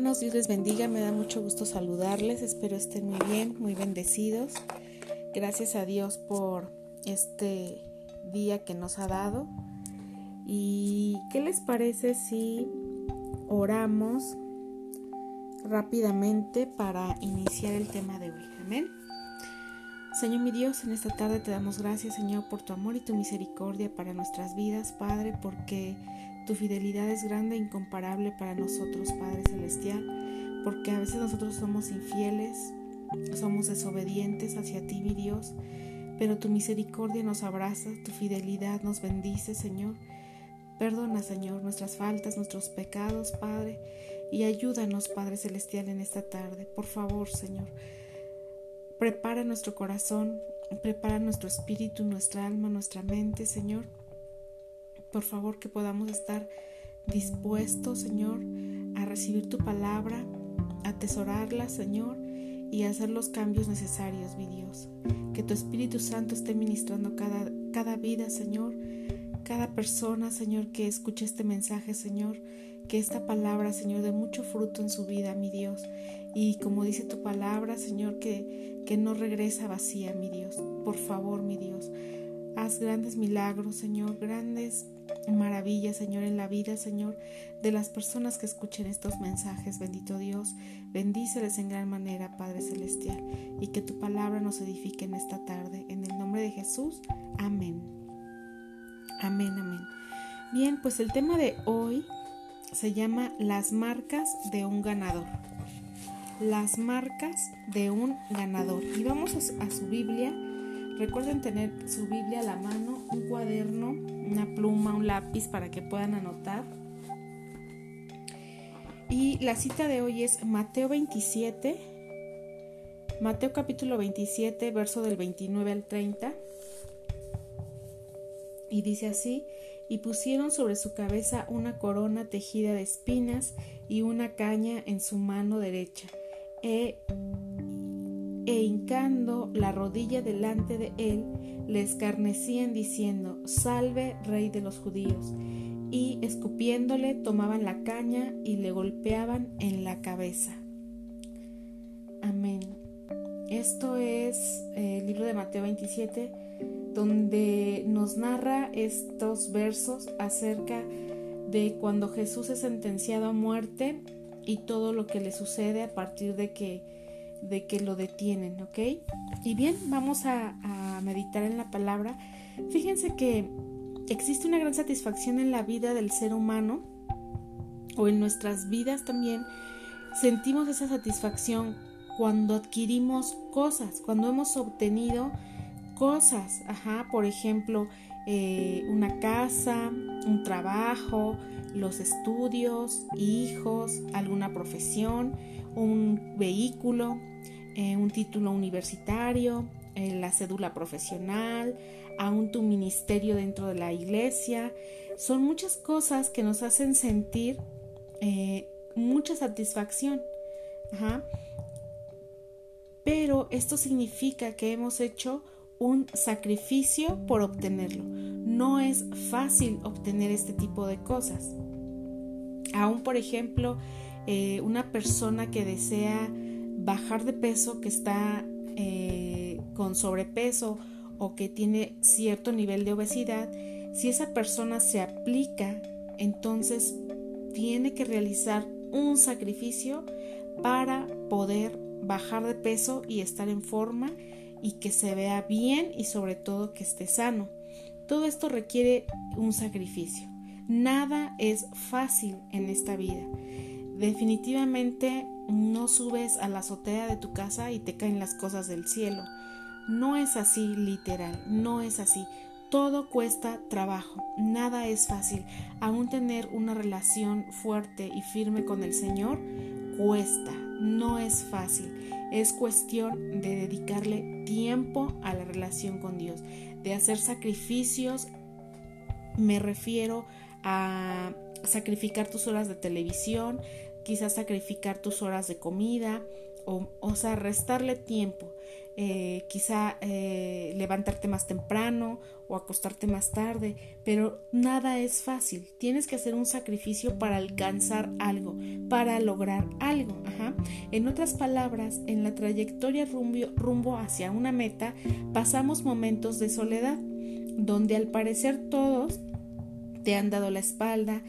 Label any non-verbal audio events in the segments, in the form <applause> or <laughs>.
Dios les bendiga, me da mucho gusto saludarles, espero estén muy bien, muy bendecidos. Gracias a Dios por este día que nos ha dado. ¿Y qué les parece si oramos rápidamente para iniciar el tema de hoy? Amén. Señor mi Dios, en esta tarde te damos gracias, Señor, por tu amor y tu misericordia para nuestras vidas, Padre, porque tu fidelidad es grande e incomparable para nosotros, Padre Celestial, porque a veces nosotros somos infieles, somos desobedientes hacia ti, mi Dios, pero tu misericordia nos abraza, tu fidelidad nos bendice, Señor. Perdona, Señor, nuestras faltas, nuestros pecados, Padre, y ayúdanos, Padre Celestial, en esta tarde. Por favor, Señor, prepara nuestro corazón, prepara nuestro espíritu, nuestra alma, nuestra mente, Señor por favor, que podamos estar dispuestos, Señor, a recibir tu palabra, atesorarla, Señor, y hacer los cambios necesarios, mi Dios. Que tu Espíritu Santo esté ministrando cada, cada vida, Señor, cada persona, Señor, que escuche este mensaje, Señor, que esta palabra, Señor, dé mucho fruto en su vida, mi Dios. Y como dice tu palabra, Señor, que, que no regresa vacía, mi Dios. Por favor, mi Dios. Haz grandes milagros, Señor, grandes maravillas, Señor, en la vida, Señor, de las personas que escuchen estos mensajes. Bendito Dios, bendíceles en gran manera, Padre Celestial, y que tu palabra nos edifique en esta tarde. En el nombre de Jesús, amén. Amén, amén. Bien, pues el tema de hoy se llama las marcas de un ganador. Las marcas de un ganador. Y vamos a su Biblia Recuerden tener su Biblia a la mano, un cuaderno, una pluma, un lápiz para que puedan anotar. Y la cita de hoy es Mateo 27, Mateo capítulo 27, verso del 29 al 30. Y dice así, y pusieron sobre su cabeza una corona tejida de espinas y una caña en su mano derecha. E hincando la rodilla delante de él, le escarnecían diciendo, Salve, rey de los judíos. Y escupiéndole tomaban la caña y le golpeaban en la cabeza. Amén. Esto es eh, el libro de Mateo 27, donde nos narra estos versos acerca de cuando Jesús es sentenciado a muerte y todo lo que le sucede a partir de que de que lo detienen, ¿ok? Y bien, vamos a, meditar en la palabra. Fíjense que existe una gran satisfacción en la vida del ser humano o en nuestras vidas también. Sentimos esa satisfacción cuando adquirimos cosas, cuando hemos obtenido cosas, ajá, por ejemplo, eh, una casa, un trabajo, los estudios, hijos, alguna profesión, un vehículo, eh, un título universitario, eh, la cédula profesional, aún tu ministerio dentro de la iglesia. Son muchas cosas que nos hacen sentir eh, mucha satisfacción. Pero esto significa que hemos hecho un sacrificio por obtenerlo. No es fácil obtener este tipo de cosas. Aún, por ejemplo, una persona que desea bajar de peso, que está eh, con sobrepeso o que tiene cierto nivel de obesidad, si esa persona se aplica, entonces tiene que realizar un sacrificio para poder bajar de peso y estar en forma y que se vea bien y sobre todo que esté sano. Todo esto requiere un sacrificio. Nada es fácil en esta vida. Definitivamente no subes a la azotea de tu casa y te caen las cosas del cielo. No es así literal, no es así. Todo cuesta trabajo, nada es fácil. Aún tener una relación fuerte y firme con el Señor cuesta, no es fácil. Es cuestión de dedicarle tiempo a la relación con Dios, de hacer sacrificios. Me refiero a sacrificar tus horas de televisión, quizás sacrificar tus horas de comida o, o sea, restarle tiempo. Eh, quizá eh, levantarte más temprano o acostarte más tarde, pero nada es fácil. Tienes que hacer un sacrificio para alcanzar algo, para lograr algo. En otras palabras, en la trayectoria rumbo, rumbo hacia una meta, pasamos momentos de soledad, donde al parecer todos te han dado la espalda,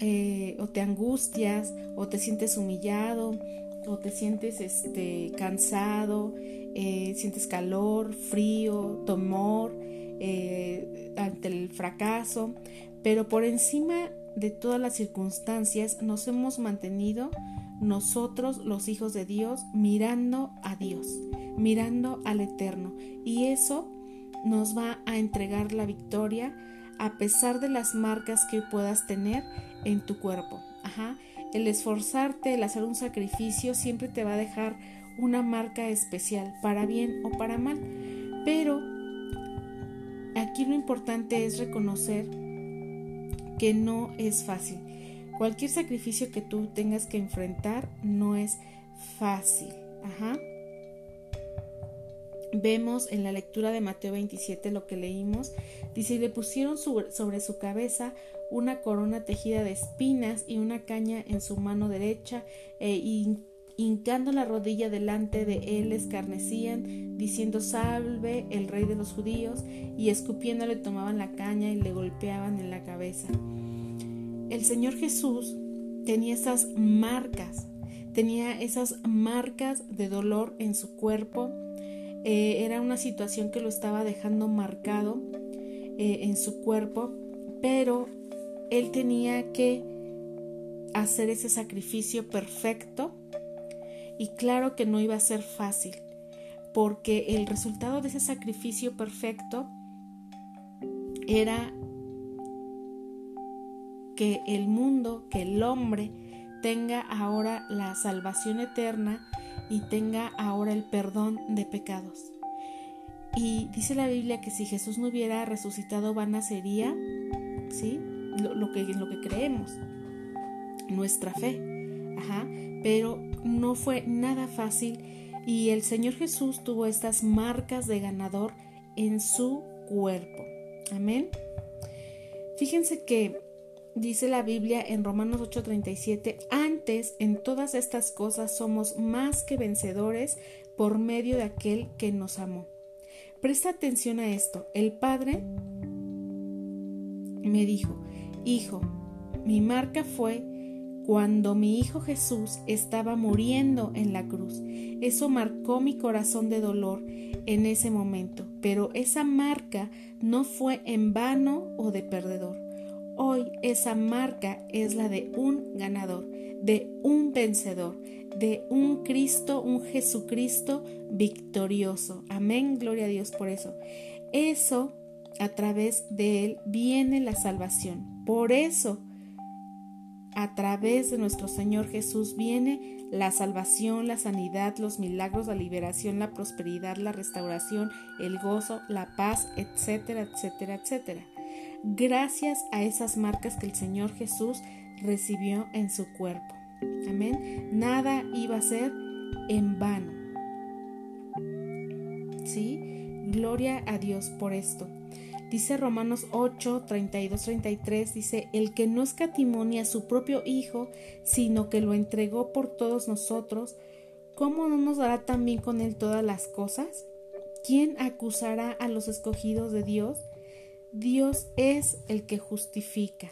eh, o te angustias, o te sientes humillado, o te sientes este, cansado, eh, sientes calor, frío, temor eh, ante el fracaso, pero por encima de todas las circunstancias nos hemos mantenido nosotros los hijos de Dios mirando a Dios, mirando al Eterno. Y eso nos va a entregar la victoria a pesar de las marcas que puedas tener en tu cuerpo. Ajá. El esforzarte, el hacer un sacrificio siempre te va a dejar una marca especial, para bien o para mal. Pero aquí lo importante es reconocer que no es fácil. Cualquier sacrificio que tú tengas que enfrentar no es fácil. Ajá vemos en la lectura de Mateo 27 lo que leímos. Dice, y le pusieron sobre su cabeza una corona tejida de espinas y una caña en su mano derecha, e hincando la rodilla delante de él escarnecían, diciendo, salve el rey de los judíos, y escupiéndole tomaban la caña y le golpeaban en la cabeza. El Señor Jesús tenía esas marcas, tenía esas marcas de dolor en su cuerpo, eh, era una situación que lo estaba dejando marcado eh, en su cuerpo, pero él tenía que hacer ese sacrificio perfecto y claro que no iba a ser fácil, porque el resultado de ese sacrificio perfecto era que el mundo, que el hombre tenga ahora la salvación eterna y tenga ahora el perdón de pecados. Y dice la Biblia que si Jesús no hubiera resucitado, vana sería, ¿sí? Lo, que, lo que creemos, nuestra fe. Ajá. Pero no fue nada fácil y el Señor Jesús tuvo estas marcas de ganador en su cuerpo. Amén. Fíjense que dice la Biblia en Romanos 8:37, antes en todas estas cosas somos más que vencedores por medio de aquel que nos amó. Presta atención a esto. El Padre me dijo, Hijo, mi marca fue cuando mi Hijo Jesús estaba muriendo en la cruz. Eso marcó mi corazón de dolor en ese momento, pero esa marca no fue en vano o de perdedor Hoy esa marca es la de un ganador, de un vencedor, de un Cristo, un Jesucristo victorioso. Amén, gloria a Dios por eso. Eso, a través de Él, viene la salvación. Por eso, a través de nuestro Señor Jesús viene la salvación, la sanidad, los milagros, la liberación, la prosperidad, la restauración, el gozo, la paz, etcétera, etcétera, etcétera gracias a esas marcas que el Señor Jesús recibió en su cuerpo. Amén. Nada iba a ser en vano. ¿Sí? Gloria a Dios por esto. Dice Romanos 8, 32, 33, dice, el que no escatimonia a su propio Hijo, sino que lo entregó por todos nosotros, ¿cómo no nos dará también con él todas las cosas? ¿Quién acusará a los escogidos de Dios? Dios es el que justifica.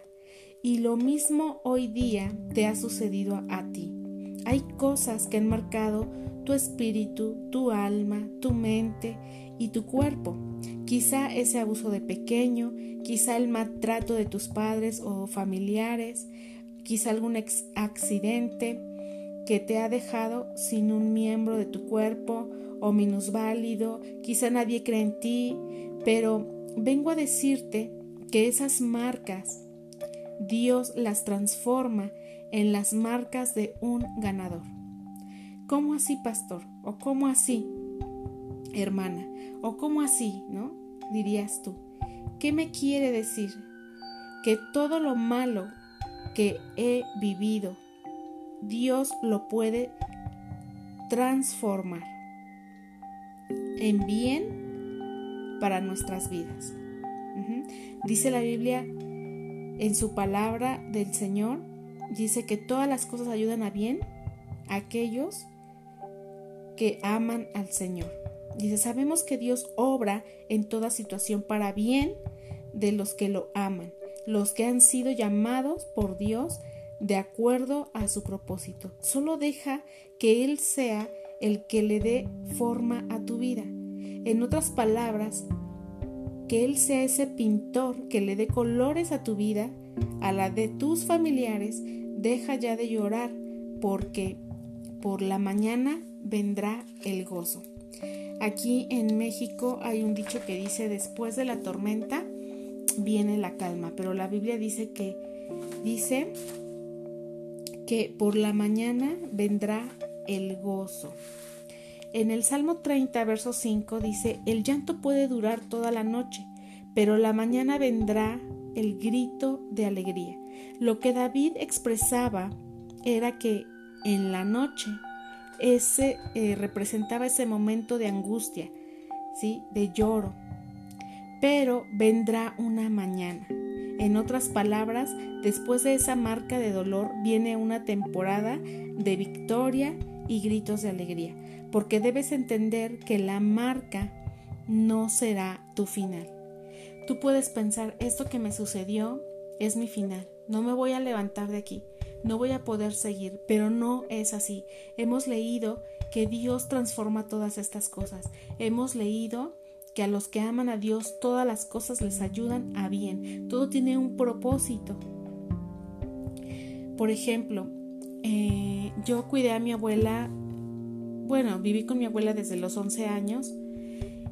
Y lo mismo hoy día te ha sucedido a, ti. Hay cosas que han marcado tu espíritu, tu alma, tu mente y tu cuerpo. Quizá ese abuso de pequeño, quizá el maltrato de tus padres o familiares, quizá algún accidente que te ha dejado sin un miembro de tu cuerpo o minusválido, quizá nadie cree en ti, pero vengo a decirte que esas marcas Dios las transforma en las marcas de un ganador. ¿Cómo así, pastor? ¿O cómo así, hermana? ¿O cómo así, no? Dirías tú. ¿Qué me quiere decir? Que todo lo malo que he vivido, Dios lo puede transformar en bien para nuestras vidas. Dice la Biblia en su palabra del Señor, dice que todas las cosas ayudan a bien a aquellos que aman al Señor. Dice, sabemos que Dios obra en toda situación para bien de los que lo aman, los que han sido llamados por Dios de acuerdo a su propósito. Solo deja que Él sea el que le dé forma a tu vida. En otras palabras, que Él sea ese pintor que le dé colores a tu vida, a la de tus familiares, deja ya de llorar, porque por la mañana vendrá el gozo. Aquí en México hay un dicho que dice, después de la tormenta viene la calma, pero la Biblia dice que dice que por la mañana vendrá el gozo. En el Salmo 30, verso 5 dice, el llanto puede durar toda la noche, pero la mañana vendrá el grito de alegría. Lo que David expresaba era que en la noche ese eh, representaba ese momento de angustia, ¿sí? de lloro. Pero vendrá una mañana. En otras palabras, después de esa marca de dolor viene una temporada de victoria y gritos de alegría, porque debes entender que la marca no será tu final. Tú puedes pensar, esto que me sucedió es mi final, no me voy a levantar de aquí, no voy a poder seguir, pero no es así. Hemos leído que Dios transforma todas estas cosas. Hemos leído que a los que aman a Dios todas las cosas les ayudan a bien. Todo tiene un propósito. Por ejemplo, eh, yo cuidé a mi abuela, bueno, viví con mi abuela desde los 11 años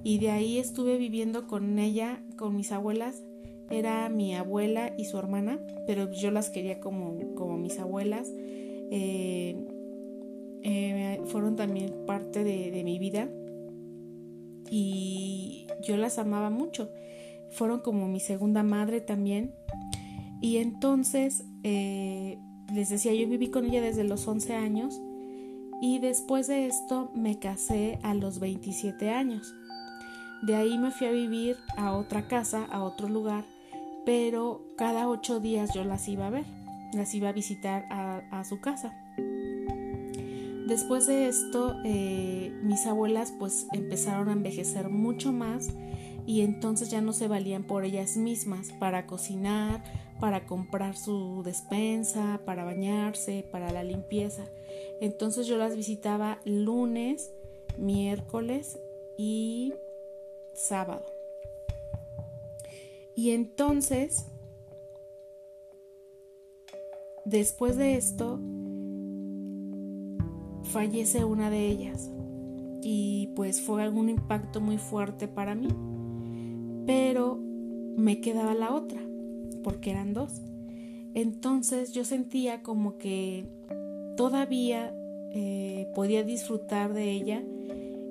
y de ahí estuve viviendo con ella, con mis abuelas. Era mi abuela y su hermana, pero yo las quería como, como mis abuelas. Eh, eh, fueron también parte de, mi vida y yo las amaba mucho. Fueron como mi segunda madre también. Y entonces, eh, les decía, yo viví con ella desde los 11 años y después de esto me casé a los 27 años. De ahí me fui a vivir a otra casa, a otro lugar, pero cada ocho días yo las iba a ver, las iba a visitar a, su casa. Después de esto, eh, mis abuelas pues empezaron a envejecer mucho más y entonces ya no se valían por ellas mismas para cocinar, para comprar su despensa, para bañarse, para la limpieza. Entonces yo las visitaba lunes, miércoles y sábado. Y entonces, después de esto, fallece una de ellas. Y pues fue algún impacto muy fuerte para mí. Pero me quedaba la otra, porque eran dos. Entonces yo sentía como que todavía eh, podía disfrutar de ella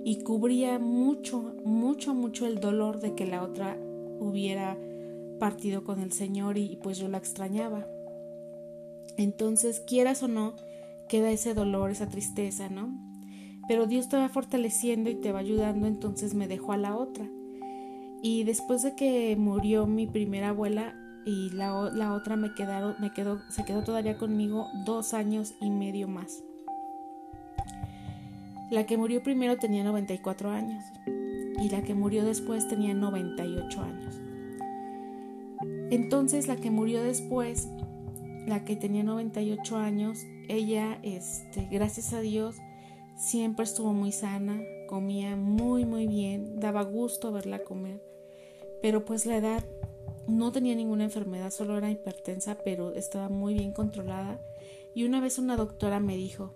y cubría mucho, mucho, mucho el dolor de que la otra hubiera partido con el Señor y, pues yo la extrañaba. Entonces, quieras o no, queda ese dolor, esa tristeza, ¿no? Pero Dios te va fortaleciendo y te va ayudando, entonces me dejó a la otra. Y después de que murió mi primera abuela y la, otra me quedaron, me quedó, se quedó todavía conmigo dos años y medio más. La que murió primero tenía 94 años y la que murió después tenía 98 años. Entonces la que murió después, la que tenía 98 años, ella, este, gracias a Dios, siempre estuvo muy sana, comía muy muy bien, daba gusto verla comer, pero pues la edad no tenía ninguna enfermedad, solo era hipertensa, pero estaba muy bien controlada. Y una vez una doctora me dijo,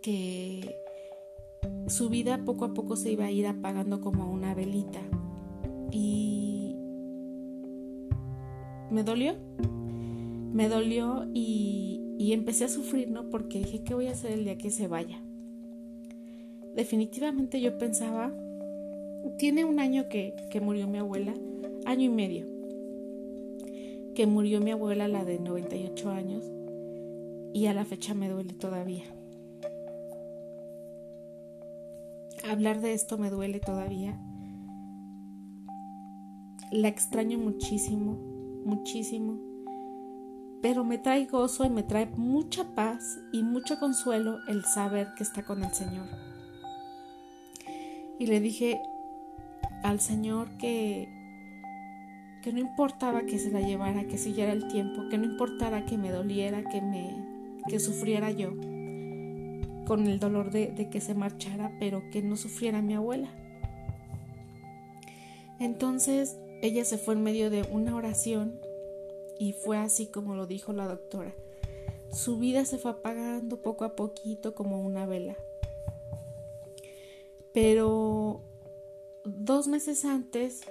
que su vida poco a poco se iba a ir apagando como una velita. Y me dolió, me dolió y, empecé a sufrir, ¿no? Porque dije, ¿qué voy a hacer el día que se vaya? Definitivamente yo pensaba, tiene un año que, que murió mi abuela, año y medio, que murió mi abuela, la de 98 años, y a la fecha me duele todavía. Hablar de esto me duele todavía. la extraño muchísimo, muchísimo. Pero me trae gozo y me trae mucha paz y mucho consuelo el saber que está con el Señor. Y le dije al Señor que que no importaba que se la llevara, que siguiera el tiempo, que no importara que me doliera, que me que sufriera yo con el dolor de, de que se marchara, pero que no sufriera mi abuela. Entonces ella se fue en medio de una oración y fue así como lo dijo la doctora. Su vida se fue apagando poco a poquito como una vela. Pero dos meses antes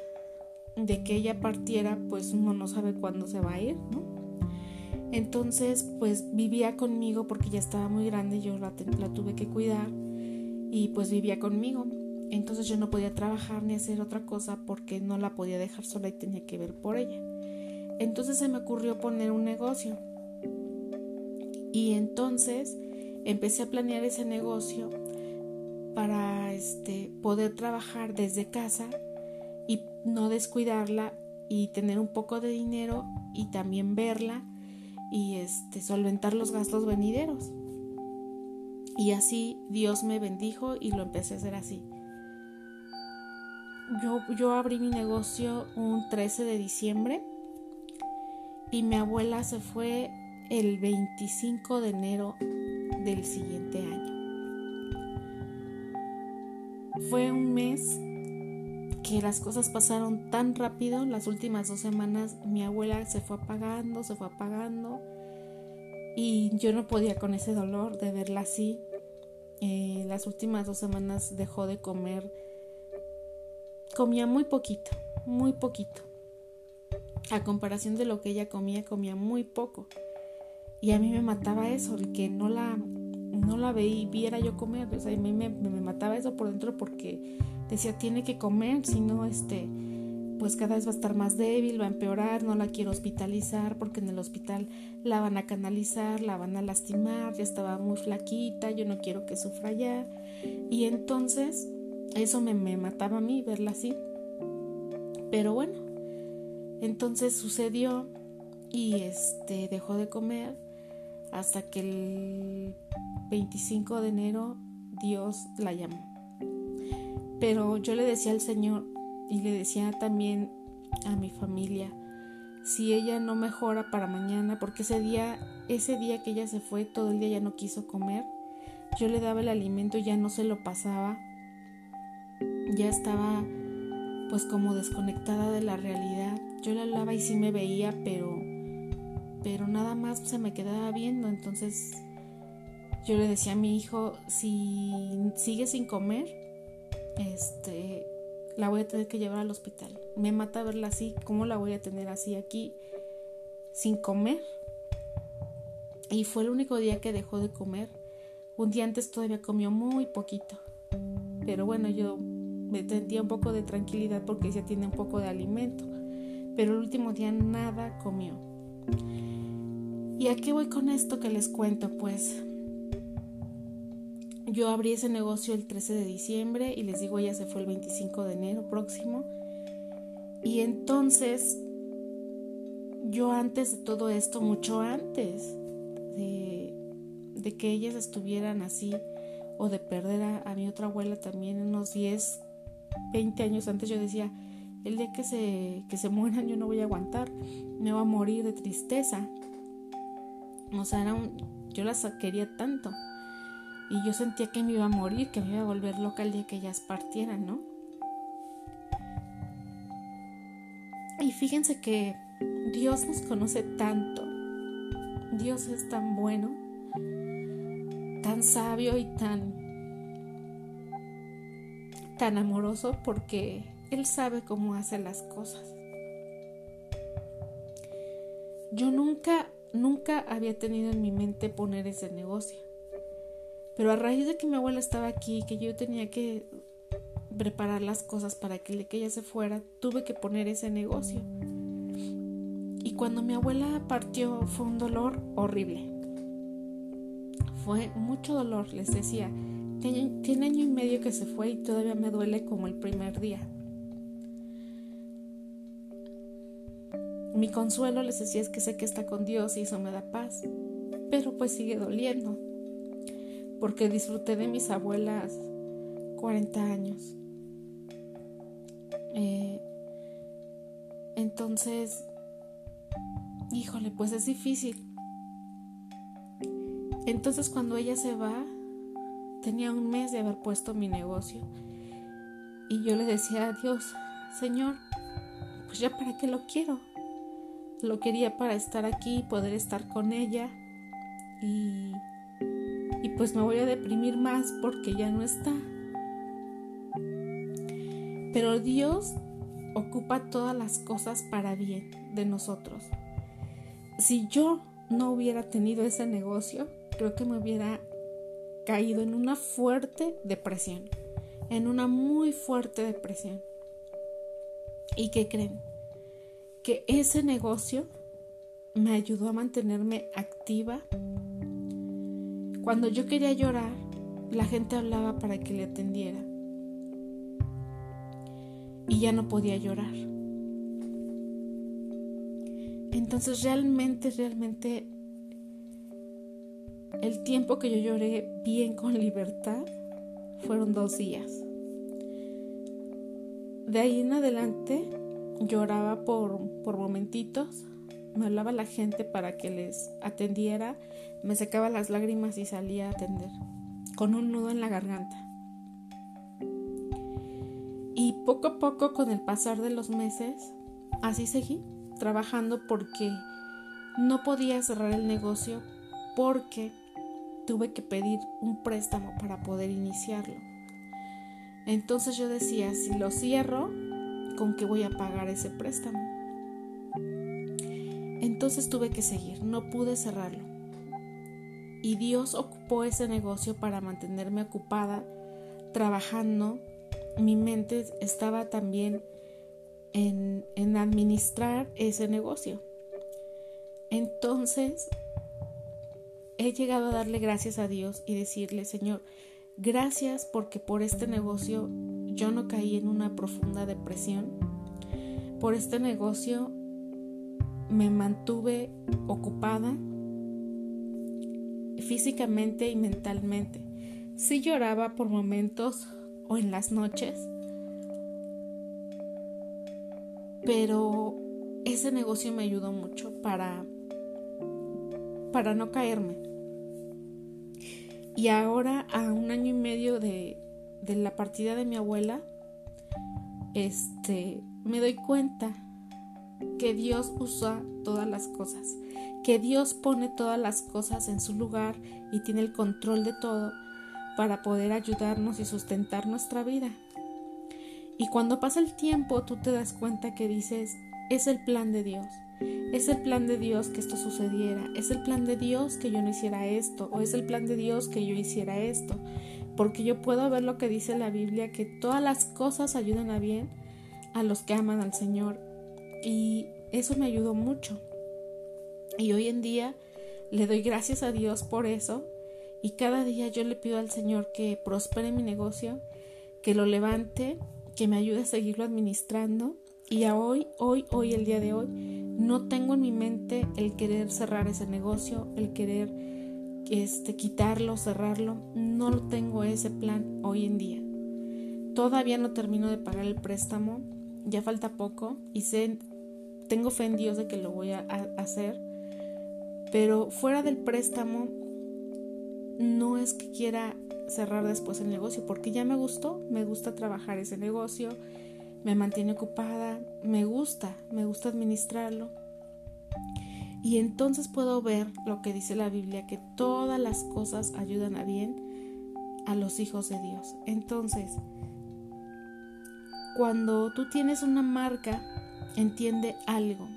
de que ella partiera, pues uno no sabe cuándo se va a ir, ¿no? Entonces, pues vivía conmigo porque ya estaba muy grande, yo la, la tuve que cuidar y pues vivía conmigo. Entonces yo no podía trabajar ni hacer otra cosa porque no la podía dejar sola y tenía que ver por ella. Entonces se me ocurrió poner un negocio. Y entonces empecé a planear ese negocio para este, poder trabajar desde casa y no descuidarla y tener un poco de dinero y también verla y este, solventar los gastos venideros. Y así Dios me bendijo y lo empecé a hacer así. Yo, yo abrí mi negocio un 13 de diciembre y mi abuela se fue el 25 de enero del siguiente año. Fue un mes que las cosas pasaron tan rápido, las últimas dos semanas mi abuela se fue apagando, se fue apagando y yo no podía con ese dolor de verla así. Eh, las últimas dos semanas dejó de comer, comía muy poquito, muy poquito. A comparación de lo que ella comía, comía muy poco. Y a mí me mataba eso, el que no la, no la veía, viera yo comer. O sea, a mí me, me mataba eso por dentro porque decía, tiene que comer, si no, este, pues cada vez va a estar más débil, va a empeorar, no la quiero hospitalizar porque en el hospital la van a canalizar, la van a lastimar, ya estaba muy flaquita, yo no quiero que sufra ya. Y entonces eso me, me mataba a mí verla así. Pero bueno, entonces sucedió y este dejó de comer hasta que el 25 de enero Dios la llamó. Pero yo le decía al Señor y le decía también a mi familia, si ella no mejora para mañana, porque ese día, ese día que ella se fue, todo el día ya no quiso comer, yo le daba el alimento y ya no se lo pasaba, ya estaba pues como desconectada de la realidad. Yo le hablaba y sí me veía, pero pero nada más se me quedaba viendo, entonces yo le decía a mi hijo, si sigue sin comer, este, la voy a tener que llevar al hospital. Me mata verla así, ¿cómo la voy a tener así aquí sin comer? Y fue el único día que dejó de comer. Un día antes todavía comió muy poquito. Pero bueno, yo me sentía un poco de tranquilidad porque ya tiene un poco de alimento. Pero el último día nada comió. ¿Y a qué voy con esto que les cuento? Pues yo abrí ese negocio el 13 de diciembre y les digo, ella se fue el 25 de enero próximo. Y entonces, yo antes de todo esto, mucho antes de, que ellas estuvieran así, o de perder a, mi otra abuela también, unos 10, 20 años antes, yo decía, el día que se, que se mueran yo no voy a aguantar, me voy a morir de tristeza. O sea, era yo las quería tanto y yo sentía que me iba a morir, que me iba a volver loca el día que ellas partieran, ¿no? Y fíjense que Dios nos conoce tanto, Dios es tan bueno, tan sabio y tan tan amoroso porque él sabe cómo hace las cosas. Yo nunca nunca había tenido en mi mente poner ese negocio. Pero a raíz de que mi abuela estaba aquí, que yo tenía que preparar las cosas para que, ella se fuera, tuve que poner ese negocio. Y cuando mi abuela partió fue un dolor horrible. Fue mucho dolor, les decía. Tiene, año y medio que se fue y todavía me duele como el primer día. Mi consuelo les decía es que sé que está con Dios y eso me da paz, pero pues sigue doliendo, porque disfruté de mis abuelas 40 años. Eh, entonces, híjole, pues es difícil. Entonces cuando ella se va, tenía un mes de haber puesto mi negocio. Y yo le decía a Dios, Señor, pues ya para qué lo quiero. Lo quería para estar aquí, poder estar con ella. Y, y pues me voy a deprimir más porque ya no está. Pero Dios ocupa todas las cosas para bien de nosotros. Si yo no hubiera tenido ese negocio, creo que me hubiera caído en una fuerte depresión, en una muy fuerte depresión. ¿Y qué creen? Que ese negocio me ayudó a mantenerme activa. Cuando yo quería llorar, la gente hablaba para que le atendiera. Y ya no podía llorar. Entonces realmente, realmente el tiempo que yo lloré bien con libertad fueron dos días. De ahí en adelante lloraba por, por momentitos, me hablaba la gente para que les atendiera, me secaba las lágrimas y salía a atender, con un nudo en la garganta. Y poco a poco, con el pasar de los meses, así seguí trabajando porque no podía cerrar el negocio porque tuve que pedir un préstamo para poder iniciarlo. Entonces yo decía, si lo cierro, ¿con qué voy a pagar ese préstamo? Entonces tuve que seguir, no pude cerrarlo. Y Dios ocupó ese negocio para mantenerme ocupada, trabajando. Mi mente estaba también en, en administrar ese negocio. Entonces he llegado a darle gracias a Dios y decirle, Señor, gracias porque por este negocio yo no caí en una profunda depresión. Por este negocio me mantuve ocupada físicamente y mentalmente. Sí lloraba por momentos o en las noches, pero ese negocio me ayudó mucho para para no caerme. Y ahora, a un año y medio de, de la partida de mi abuela, este, me doy cuenta que Dios usa todas las cosas, que Dios pone todas las cosas en su lugar y tiene el control de todo para poder ayudarnos y sustentar nuestra vida. Y cuando pasa el tiempo, tú te das cuenta que dices, es el plan de Dios. Es el plan de Dios que esto sucediera, es el plan de Dios que yo no hiciera esto, o es el plan de Dios que yo hiciera esto, porque yo puedo ver lo que dice la Biblia, que todas las cosas ayudan a bien a los que aman al Señor, y eso me ayudó mucho. Y hoy en día le doy gracias a Dios por eso, y cada día yo le pido al Señor que prospere mi negocio, que lo levante, que me ayude a seguirlo administrando, y a hoy, hoy, hoy, el día de hoy, no tengo en mi mente el querer cerrar ese negocio, el querer este, quitarlo, cerrarlo. No tengo ese plan hoy en día. Todavía no termino de pagar el préstamo, ya falta poco y sé, tengo fe en Dios de que lo voy a hacer. Pero fuera del préstamo, no es que quiera cerrar después el negocio, porque ya me gustó, me gusta trabajar ese negocio me mantiene ocupada, me gusta, me gusta administrarlo. Y entonces puedo ver lo que dice la Biblia, que todas las cosas ayudan a bien a los hijos de Dios. Entonces, cuando tú tienes una marca, entiende algo.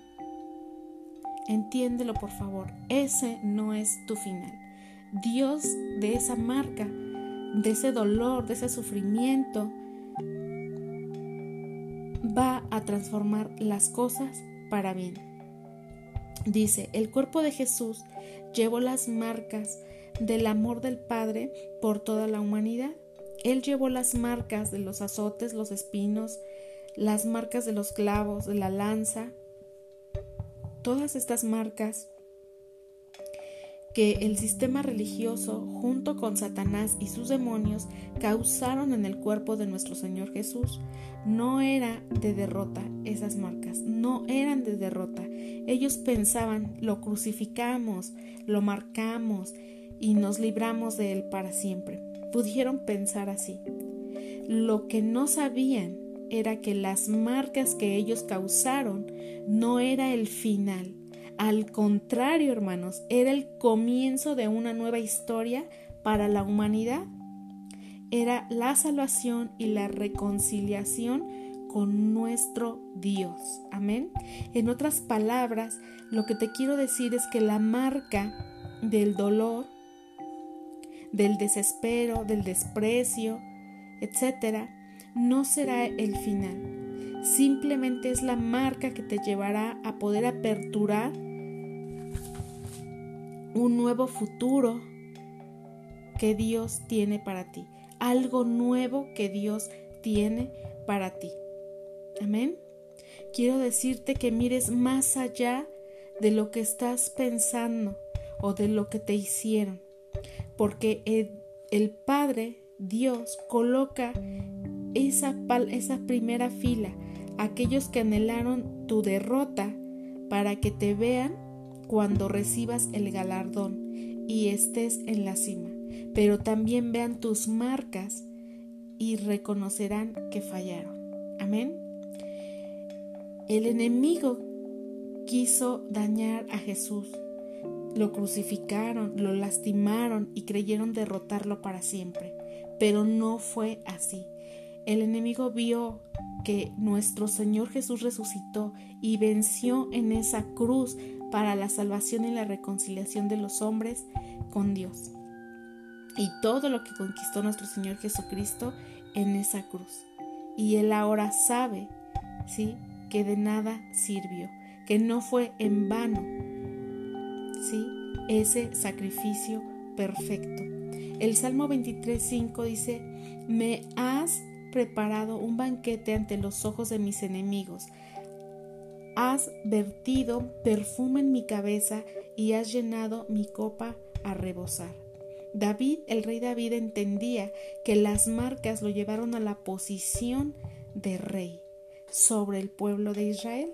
Entiéndelo por favor. Ese no es tu final. Dios de esa marca, de ese dolor, de ese sufrimiento, va a transformar las cosas para bien. Dice, el cuerpo de Jesús llevó las marcas del amor del Padre por toda la humanidad. Él llevó las marcas de los azotes, los espinos, las marcas de los clavos, de la lanza. todas estas marcas que el sistema religioso, junto con Satanás y sus demonios, causaron en el cuerpo de nuestro Señor Jesús, no era de derrota esas marcas, no eran de derrota. Ellos pensaban, lo crucificamos, lo marcamos y nos libramos de él para siempre. Pudieron pensar así. Lo que no sabían era que las marcas que ellos causaron no era el final, al contrario, hermanos, era el comienzo de una nueva historia para la humanidad. Era la salvación y la reconciliación con nuestro Dios. Amén. En otras palabras, lo que te quiero decir es que la marca del dolor, del desespero, del desprecio, etcétera, no será el final. Simplemente es la marca que te llevará a poder aperturar un nuevo futuro que Dios tiene para ti, algo nuevo que Dios tiene para ti. Amén. Quiero decirte que mires más allá de lo que estás pensando o de lo que te hicieron, porque el, Padre, Dios, coloca esa, esa primera fila, aquellos que anhelaron tu derrota, para que te vean cuando recibas el galardón y estés en la cima, pero también vean tus marcas y reconocerán que fallaron. Amén. El enemigo quiso dañar a Jesús. Lo crucificaron, lo lastimaron y creyeron derrotarlo para siempre. Pero no fue así. El enemigo vio que nuestro Señor Jesús resucitó y venció en esa cruz para la salvación y la reconciliación de los hombres con Dios. Y todo lo que conquistó nuestro Señor Jesucristo en esa cruz. Y Él ahora sabe, ¿sí? Que de nada sirvió, que no fue en vano, ¿sí? Ese sacrificio perfecto. El Salmo 23.5 dice, me has preparado un banquete ante los ojos de mis enemigos Has vertido perfume en mi cabeza y has llenado mi copa a rebosar. David, el rey David, entendía que las marcas lo llevaron a la posición de rey sobre el pueblo de Israel.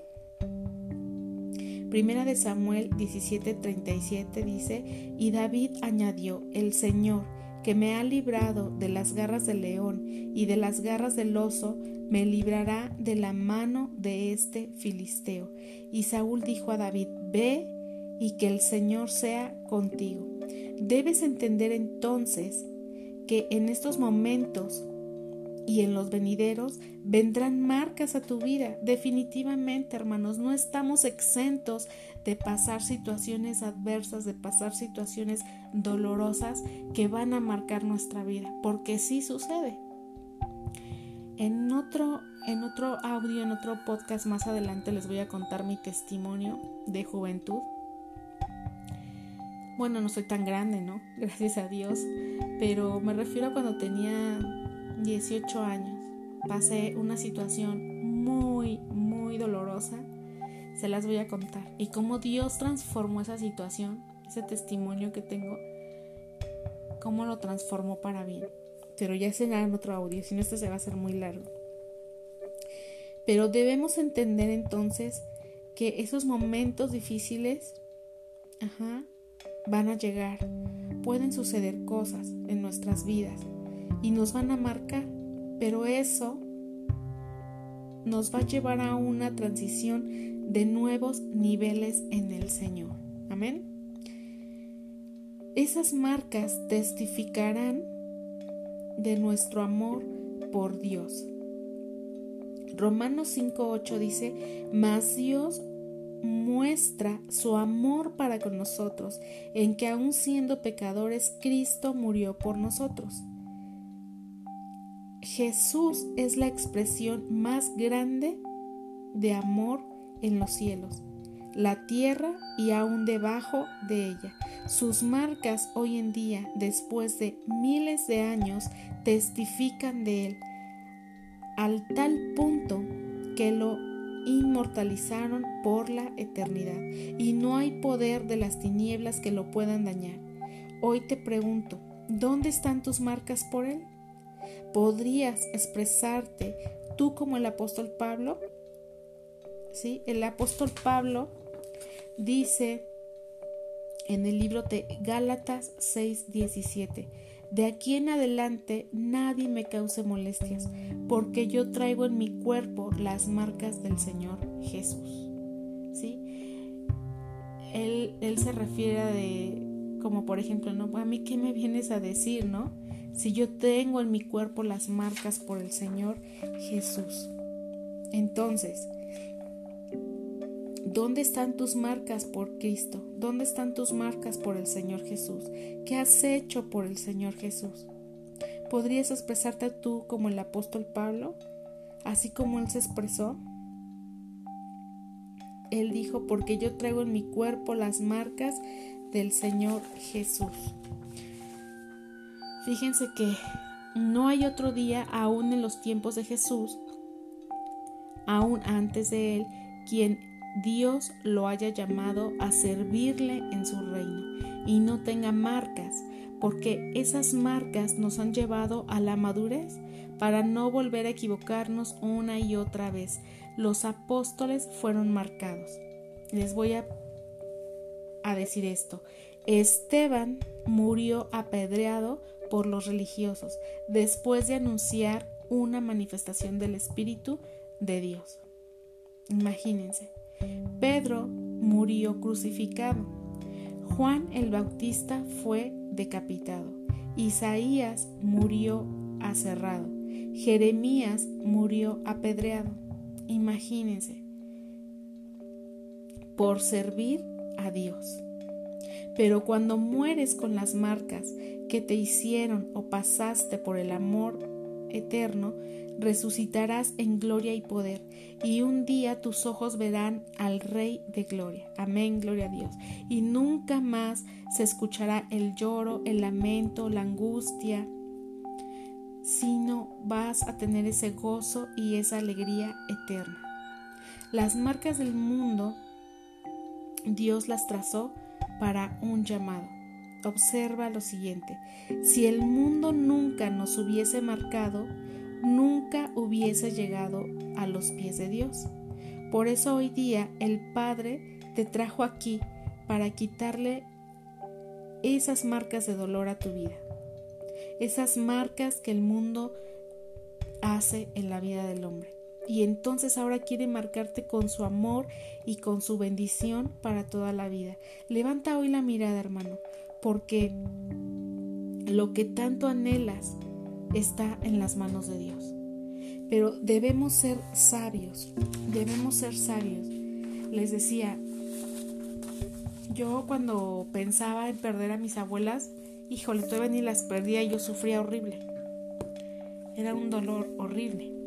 Primera de Samuel 17:37 dice, y David añadió, el Señor, que me ha librado de las garras del león y de las garras del oso, me librará de la mano de este filisteo. Y Saúl dijo a David, ve y que el Señor sea contigo. Debes entender entonces que en estos momentos y en los venideros vendrán marcas a tu vida. Definitivamente, hermanos, no estamos exentos de pasar situaciones adversas, de pasar situaciones dolorosas que van a marcar nuestra vida, porque sí sucede. En otro, en otro audio, en otro podcast más adelante les voy a contar mi testimonio de juventud. Bueno, no soy tan grande, ¿no? <laughs> Gracias a Dios. Pero me refiero a cuando tenía 18 años. Pasé una situación muy, muy dolorosa. Se las voy a contar. Y cómo Dios transformó esa situación, ese testimonio que tengo, cómo lo transformó para bien pero ya será en otro audio, si no este se va a hacer muy largo. Pero debemos entender entonces que esos momentos difíciles van a llegar, pueden suceder cosas en nuestras vidas y nos van a marcar, pero eso nos va a llevar a una transición de nuevos niveles en el Señor. Amén. Esas marcas testificarán de nuestro amor por Dios. Romanos 5.8 dice, mas Dios muestra su amor para con nosotros, en que aun siendo pecadores, Cristo murió por nosotros. Jesús es la expresión más grande de amor en los cielos la tierra y aún debajo de ella. Sus marcas hoy en día, después de miles de años, testifican de él, al tal punto que lo inmortalizaron por la eternidad y no hay poder de las tinieblas que lo puedan dañar. Hoy te pregunto, ¿dónde están tus marcas por Él? ¿Podrías expresarte tú como el apóstol Pablo? ¿Sí? El apóstol Pablo dice en el libro de Gálatas 6:17, de aquí en adelante nadie me cause molestias, porque yo traigo en mi cuerpo las marcas del Señor Jesús. ¿Sí? Él, él se refiere a de, como por ejemplo, ¿no? A mí qué me vienes a decir, ¿no? Si yo tengo en mi cuerpo las marcas por el Señor Jesús. Entonces, ¿Dónde están tus marcas por Cristo? ¿Dónde están tus marcas por el Señor Jesús? ¿Qué has hecho por el Señor Jesús? ¿Podrías expresarte tú como el apóstol Pablo? Así como él se expresó. Él dijo, porque yo traigo en mi cuerpo las marcas del Señor Jesús. Fíjense que no hay otro día, aún en los tiempos de Jesús, aún antes de él, quien Dios lo haya llamado a servirle en su reino y no tenga marcas, porque esas marcas nos han llevado a la madurez para no volver a equivocarnos una y otra vez. Los apóstoles fueron marcados. Les voy a, a decir esto. Esteban murió apedreado por los religiosos después de anunciar una manifestación del Espíritu de Dios. Imagínense. Pedro murió crucificado. Juan el Bautista fue decapitado. Isaías murió aserrado. Jeremías murió apedreado. Imagínense. Por servir a Dios. Pero cuando mueres con las marcas que te hicieron o pasaste por el amor eterno, resucitarás en gloria y poder, y un día tus ojos verán al Rey de gloria. Amén, gloria a Dios. Y nunca más se escuchará el lloro, el lamento, la angustia, sino vas a tener ese gozo y esa alegría eterna. Las marcas del mundo, Dios las trazó para un llamado. Observa lo siguiente, si el mundo nunca nos hubiese marcado, nunca hubiese llegado a los pies de Dios. Por eso hoy día el Padre te trajo aquí para quitarle esas marcas de dolor a tu vida, esas marcas que el mundo hace en la vida del hombre. Y entonces ahora quiere marcarte con su amor y con su bendición para toda la vida. Levanta hoy la mirada, hermano, porque lo que tanto anhelas está en las manos de Dios. Pero debemos ser sabios, debemos ser sabios. Les decía, yo cuando pensaba en perder a mis abuelas, híjole, todavía ni las perdía y yo sufría horrible. Era un dolor horrible.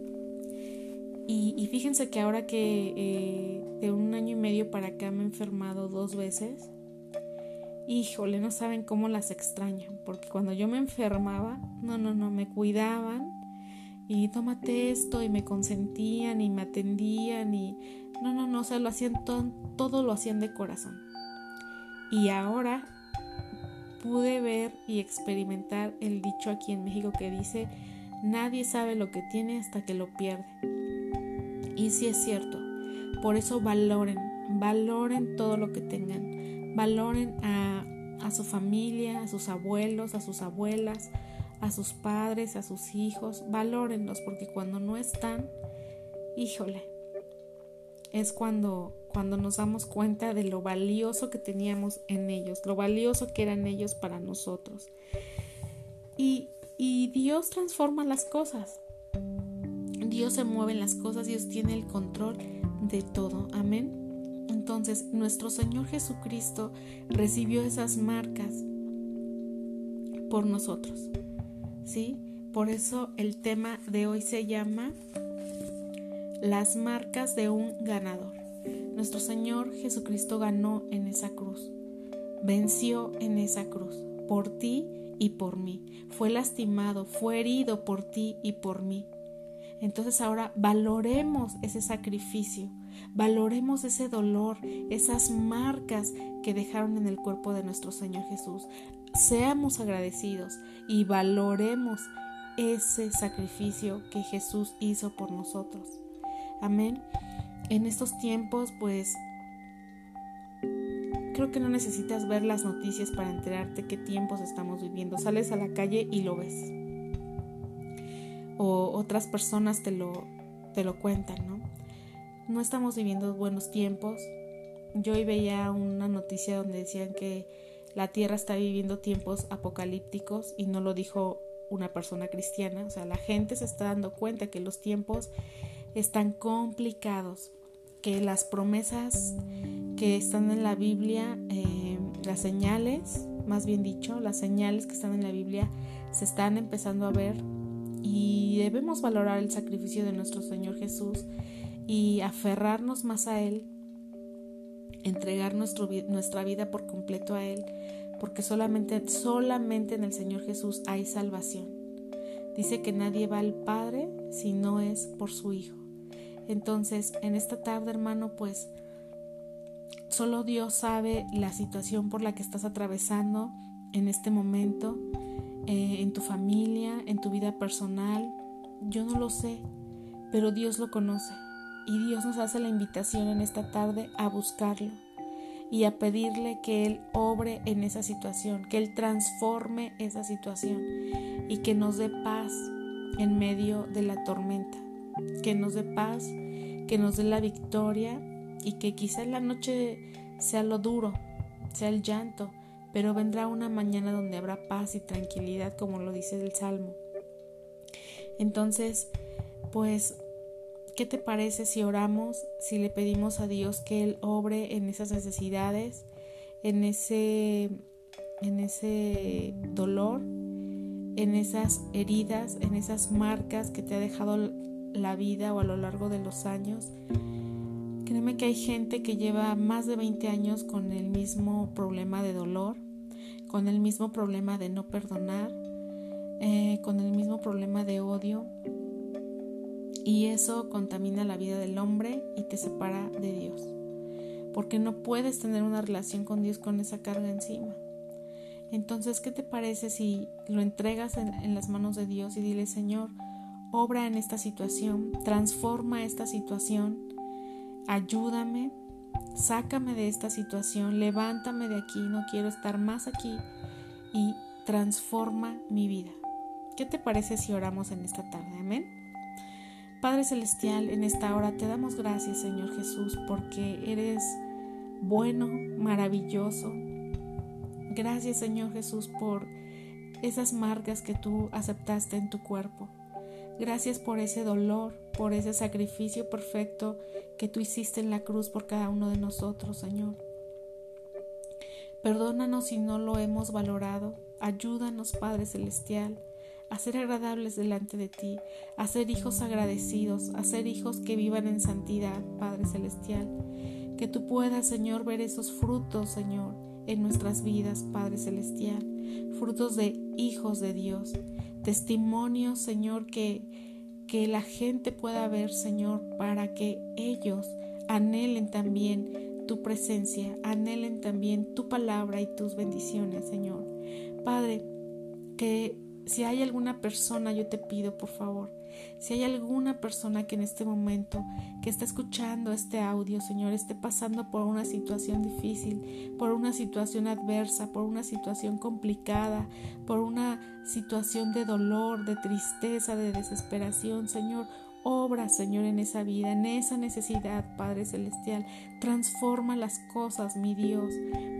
Y, fíjense que ahora que eh, de un año y medio para acá me he enfermado dos veces, híjole, no saben cómo las extraño, porque cuando yo me enfermaba, no, no, no, me cuidaban y tómate esto y me consentían y me atendían y no, no, no, o sea, lo hacían todo, todo lo hacían de corazón. Y ahora pude ver y experimentar el dicho aquí en México que dice, nadie sabe lo que tiene hasta que lo pierde. Y sí es cierto, por eso valoren, valoren todo lo que tengan, valoren a a su familia, a sus abuelos, a sus abuelas, a sus padres, a sus hijos, valórenlos porque cuando no están, híjole, es cuando cuando nos damos cuenta de lo valioso que teníamos en ellos, lo valioso que eran ellos para nosotros. Y, y Dios transforma las cosas. Dios se mueve en las cosas, Dios tiene el control de todo. Amén. Entonces nuestro Señor Jesucristo recibió esas marcas por nosotros. ¿Sí? Por eso el tema de hoy se llama las marcas de un ganador. Nuestro Señor Jesucristo ganó en esa cruz, venció en esa cruz, por ti y por mí. Fue lastimado, fue herido por ti y por mí. Entonces ahora valoremos ese sacrificio, Valoremos ese dolor, esas marcas que dejaron en el cuerpo de nuestro Señor Jesús. Seamos agradecidos y valoremos ese sacrificio que Jesús hizo por nosotros. Amén. En estos tiempos, pues, creo que no necesitas ver las noticias para enterarte qué tiempos estamos viviendo. Sales a la calle y lo ves. O otras personas te lo, te lo cuentan, ¿no? No estamos viviendo buenos tiempos. Yo hoy veía una noticia donde decían que la Tierra está viviendo tiempos apocalípticos y no lo dijo una persona cristiana. O sea, la gente se está dando cuenta que los tiempos están complicados, que las promesas que están en la Biblia, eh, las señales, más bien dicho, las señales que están en la Biblia se están empezando a ver y debemos valorar el sacrificio de nuestro Señor Jesús y aferrarnos más a Él, entregar nuestra vida por completo a Él, porque solamente, solamente en el Señor Jesús hay salvación. Dice que nadie va al Padre si no es por su Hijo. Entonces, en esta tarde, hermano, pues solo Dios sabe la situación por la que estás atravesando en este momento, eh, en tu familia, en tu vida personal. Yo no lo sé, pero Dios lo conoce. Y Dios nos hace la invitación en esta tarde a buscarlo y a pedirle que Él obre en esa situación, que Él transforme esa situación y que nos dé paz en medio de la tormenta que nos dé paz, que nos dé la victoria y que quizá en la noche sea lo duro, sea el llanto, pero vendrá una mañana donde habrá paz y tranquilidad, como lo dice el Salmo. Entonces, pues, ¿qué te parece si oramos, si le pedimos a Dios que Él obre en esas necesidades, en ese, en ese dolor, en esas heridas, en esas marcas que te ha dejado la vida o a lo largo de los años. Créeme que hay gente que lleva más de 20 años con el mismo problema de dolor, con el mismo problema de no perdonar, eh, con el mismo problema de odio. Y eso contamina la vida del hombre y te separa de Dios. Porque no puedes tener una relación con Dios con esa carga encima. Entonces, ¿qué te parece si lo entregas en, en las manos de Dios y dile, Señor, obra en esta situación, transforma esta situación, ayúdame, sácame de esta situación, levántame de aquí, no quiero estar más aquí y transforma mi vida. ¿Qué te parece si oramos en esta tarde? Amén. Padre Celestial, en esta hora te damos gracias, Señor Jesús, porque eres bueno, maravilloso. Gracias, Señor Jesús, por esas marcas que tú aceptaste en tu cuerpo. Gracias por ese dolor, por ese sacrificio perfecto que tú hiciste en la cruz por cada uno de nosotros, Señor. Perdónanos si no lo hemos valorado. Ayúdanos, Padre Celestial, a ser agradables delante de ti, a ser hijos agradecidos, a ser hijos que vivan en santidad, Padre Celestial. Que tú puedas, Señor, ver esos frutos, Señor, en nuestras vidas, Padre Celestial. Frutos de hijos de Dios testimonio, Señor, que, que la gente pueda ver, Señor, para que ellos anhelen también tu presencia, anhelen también tu palabra y tus bendiciones, Señor. Padre, que si hay alguna persona, yo te pido, por favor, si hay alguna persona que en este momento que está escuchando este audio, Señor, esté pasando por una situación difícil, por una situación adversa, por una situación complicada, por una situación de dolor, de tristeza, de desesperación, Señor, Obra, Señor, en esa vida, en esa necesidad, Padre Celestial. Transforma las cosas, mi Dios.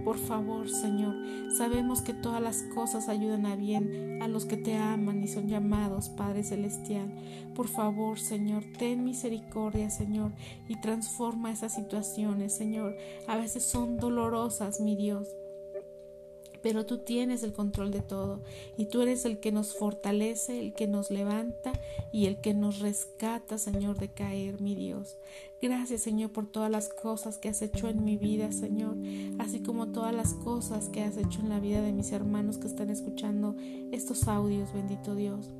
Por favor, Señor. Sabemos que todas las cosas ayudan a bien a los que te aman y son llamados, Padre Celestial. Por favor, Señor, ten misericordia, Señor, y transforma esas situaciones, Señor. A veces son dolorosas, mi Dios pero tú tienes el control de todo y tú eres el que nos fortalece, el que nos levanta y el que nos rescata, Señor, de caer, mi Dios. Gracias, Señor, por todas las cosas que has hecho en mi vida, Señor, así como todas las cosas que has hecho en la vida de mis hermanos que están escuchando estos audios, bendito Dios.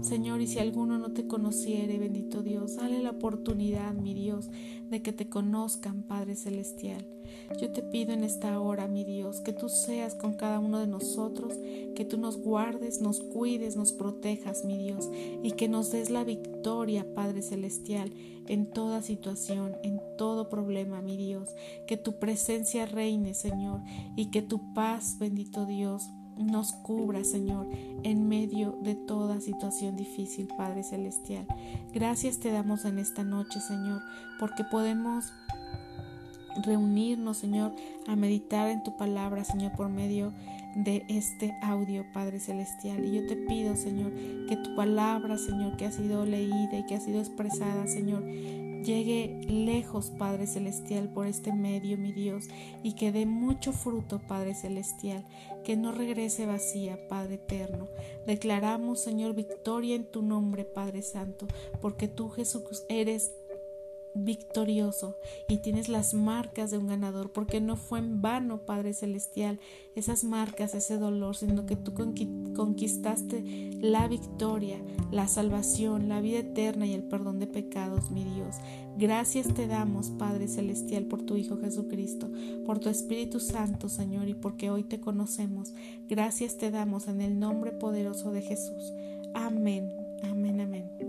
Señor, y si alguno no te conociere, bendito Dios, dale la oportunidad, mi Dios, de que te conozcan, Padre Celestial. Yo te pido en esta hora, mi Dios, que tú seas con cada uno de nosotros, que tú nos guardes, nos cuides, nos protejas, mi Dios, y que nos des la victoria, Padre Celestial, en toda situación, en todo problema, mi Dios. Que tu presencia reine, Señor, y que tu paz, bendito Dios, nos cubra, Señor, en medio de toda situación difícil, Padre Celestial. Gracias te damos en esta noche, Señor, porque podemos reunirnos, Señor, a meditar en tu palabra, Señor, por medio de este audio, Padre Celestial. Y yo te pido, Señor, que tu palabra, Señor, que ha sido leída y que ha sido expresada, Señor, llegue lejos, Padre Celestial, por este medio, mi Dios, y que dé mucho fruto, Padre Celestial, que no regrese vacía, Padre Eterno. Declaramos, Señor, victoria en tu nombre, Padre Santo, porque tú, Jesús, eres victorioso y tienes las marcas de un ganador, porque no fue en vano, Padre Celestial, esas marcas, ese dolor, sino que tú conquistaste la victoria, la salvación, la vida eterna y el perdón de pecados, mi Dios. Gracias te damos, Padre Celestial, por tu Hijo Jesucristo, por tu Espíritu Santo, Señor, y porque hoy te conocemos. Gracias te damos en el nombre poderoso de Jesús. Amén, amén, amén.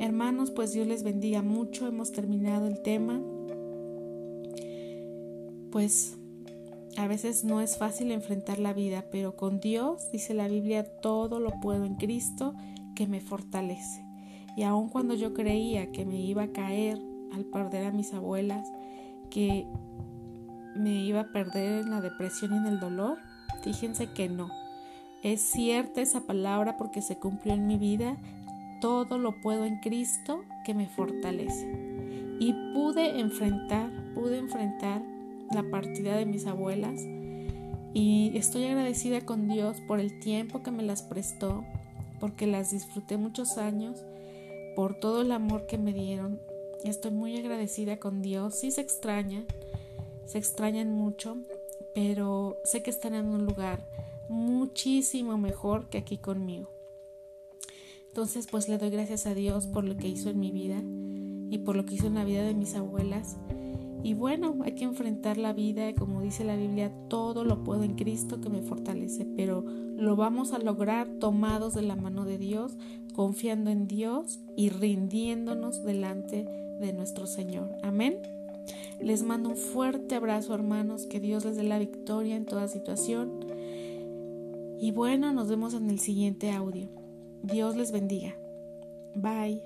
Hermanos, pues Dios les bendiga mucho. Hemos terminado el tema. Pues a veces no es fácil enfrentar la vida, pero con Dios, dice la Biblia, todo lo puedo en Cristo que me fortalece. Y aun cuando yo creía que me iba a caer al perder a mis abuelas, que me iba a perder en la depresión y en el dolor, fíjense que no. Es cierta esa palabra porque se cumplió en mi vida todo lo puedo en Cristo que me fortalece. Y pude enfrentar, pude enfrentar la partida de mis abuelas y estoy agradecida con Dios por el tiempo que me las prestó, porque las disfruté muchos años, por todo el amor que me dieron. Estoy muy agradecida con Dios. Sí se extraña, se extrañan mucho, pero sé que están en un lugar muchísimo mejor que aquí conmigo. Entonces pues le doy gracias a Dios por lo que hizo en mi vida y por lo que hizo en la vida de mis abuelas. Y bueno, hay que enfrentar la vida, como dice la Biblia, todo lo puedo en Cristo que me fortalece, pero lo vamos a lograr tomados de la mano de Dios, confiando en Dios y rindiéndonos delante de nuestro Señor. Amén. Les mando un fuerte abrazo hermanos, que Dios les dé la victoria en toda situación. Y bueno, nos vemos en el siguiente audio. Dios les bendiga. Bye.